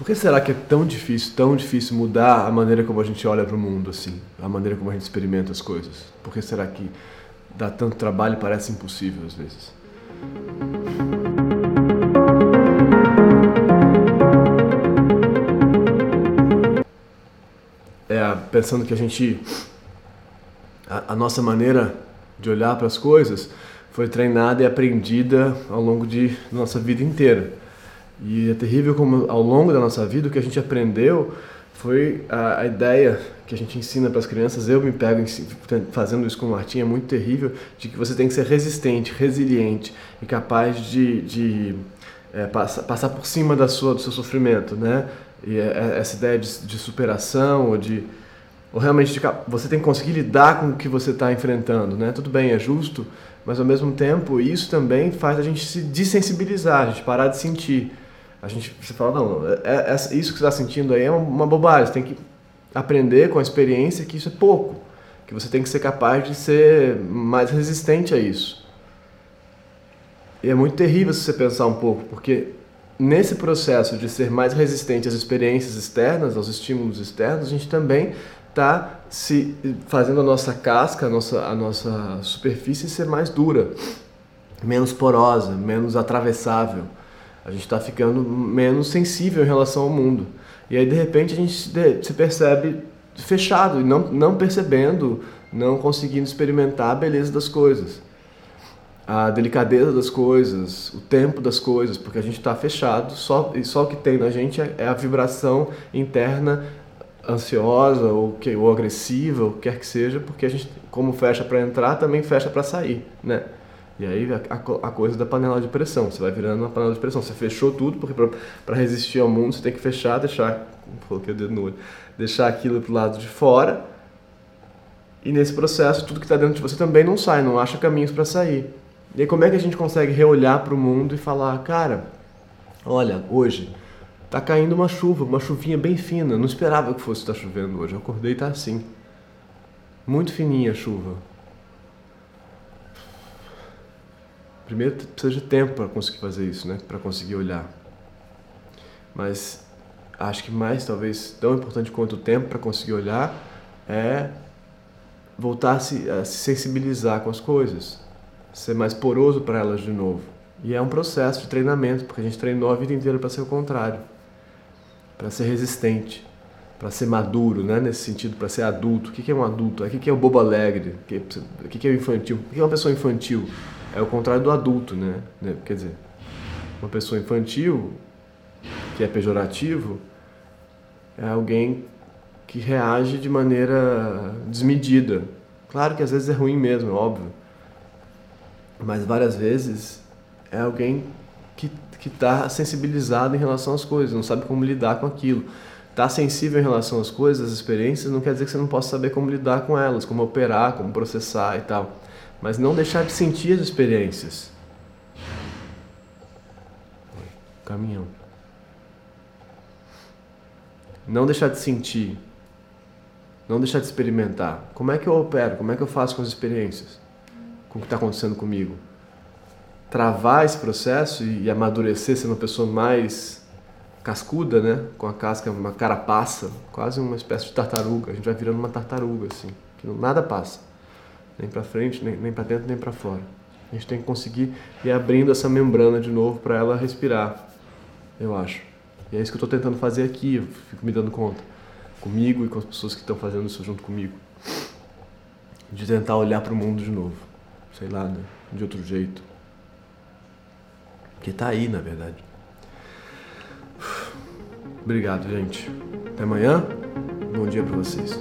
Por que será que é tão difícil, tão difícil mudar a maneira como a gente olha para o mundo, assim? A maneira como a gente experimenta as coisas? Por que será que dá tanto trabalho e parece impossível às vezes? É, pensando que a gente. A, a nossa maneira de olhar para as coisas foi treinada e aprendida ao longo de nossa vida inteira. E é terrível como ao longo da nossa vida o que a gente aprendeu foi a, a ideia que a gente ensina para as crianças. Eu me pego fazendo isso com o Martim, é muito terrível, de que você tem que ser resistente, resiliente e capaz de, de é, passar, passar por cima da sua, do seu sofrimento, né? E é, é essa ideia de, de superação ou de ou realmente de, você tem que conseguir lidar com o que você está enfrentando, né? Tudo bem, é justo, mas ao mesmo tempo isso também faz a gente se desensibilizar, a gente parar de sentir. A gente você fala, não, é, é, isso que você está sentindo aí é uma bobagem, você tem que aprender com a experiência que isso é pouco, que você tem que ser capaz de ser mais resistente a isso. E é muito terrível se você pensar um pouco, porque nesse processo de ser mais resistente às experiências externas, aos estímulos externos, a gente também está se fazendo a nossa casca, a nossa, a nossa superfície ser mais dura, menos porosa, menos atravessável. A gente está ficando menos sensível em relação ao mundo. E aí, de repente, a gente se percebe fechado não, não percebendo, não conseguindo experimentar a beleza das coisas, a delicadeza das coisas, o tempo das coisas, porque a gente está fechado só, e só o que tem na gente é, é a vibração interna ansiosa ou, que, ou agressiva, ou quer que seja, porque a gente, como fecha para entrar, também fecha para sair, né? E aí a, a, coisa da panela de pressão, você vai virando uma panela de pressão. Você fechou tudo, porque para resistir ao mundo você tem que fechar, deixar. Coloquei o dedo no olho. Deixar aquilo pro lado de fora. E nesse processo, tudo que está dentro de você também não sai, não acha caminhos para sair. E aí, como é que a gente consegue reolhar para o mundo e falar, cara, olha, hoje tá caindo uma chuva, uma chuvinha bem fina. Não esperava que fosse estar chovendo hoje. Eu acordei e tá assim. Muito fininha a chuva Primeiro precisa de tempo para conseguir fazer isso, né? Para conseguir olhar. Mas acho que mais, talvez, tão importante quanto o tempo para conseguir olhar é voltar a se, a se sensibilizar com as coisas, ser mais poroso para elas de novo. E é um processo de treinamento, porque a gente treinou a vida inteira para ser o contrário, para ser resistente, para ser maduro, né? nesse sentido, para ser adulto. O que é um adulto? O que é o bobo alegre? O que é o infantil? O que é uma pessoa infantil? É o contrário do adulto, né? né? Quer dizer, uma pessoa infantil, que é pejorativo, é alguém que reage de maneira desmedida. Claro que às vezes é ruim mesmo, é óbvio. Mas várias vezes é alguém que está sensibilizado em relação às coisas, não sabe como lidar com aquilo. Está sensível em relação às coisas, às experiências, não quer dizer que você não possa saber como lidar com elas, como operar, como processar e tal mas não deixar de sentir as experiências. Caminhão. Não deixar de sentir. Não deixar de experimentar. Como é que eu opero? Como é que eu faço com as experiências? Com o que está acontecendo comigo? Travar esse processo e amadurecer, ser uma pessoa mais cascuda, né? Com a casca, uma carapaça, quase uma espécie de tartaruga. A gente vai virando uma tartaruga, assim, que nada passa nem para frente, nem, nem para dentro, nem para fora. A gente tem que conseguir ir abrindo essa membrana de novo para ela respirar, eu acho. E é isso que eu estou tentando fazer aqui, eu fico me dando conta, comigo e com as pessoas que estão fazendo isso junto comigo. De tentar olhar para o mundo de novo, sei lá, né? de outro jeito. Que está aí, na verdade. Obrigado, gente. Até amanhã. Bom dia para vocês.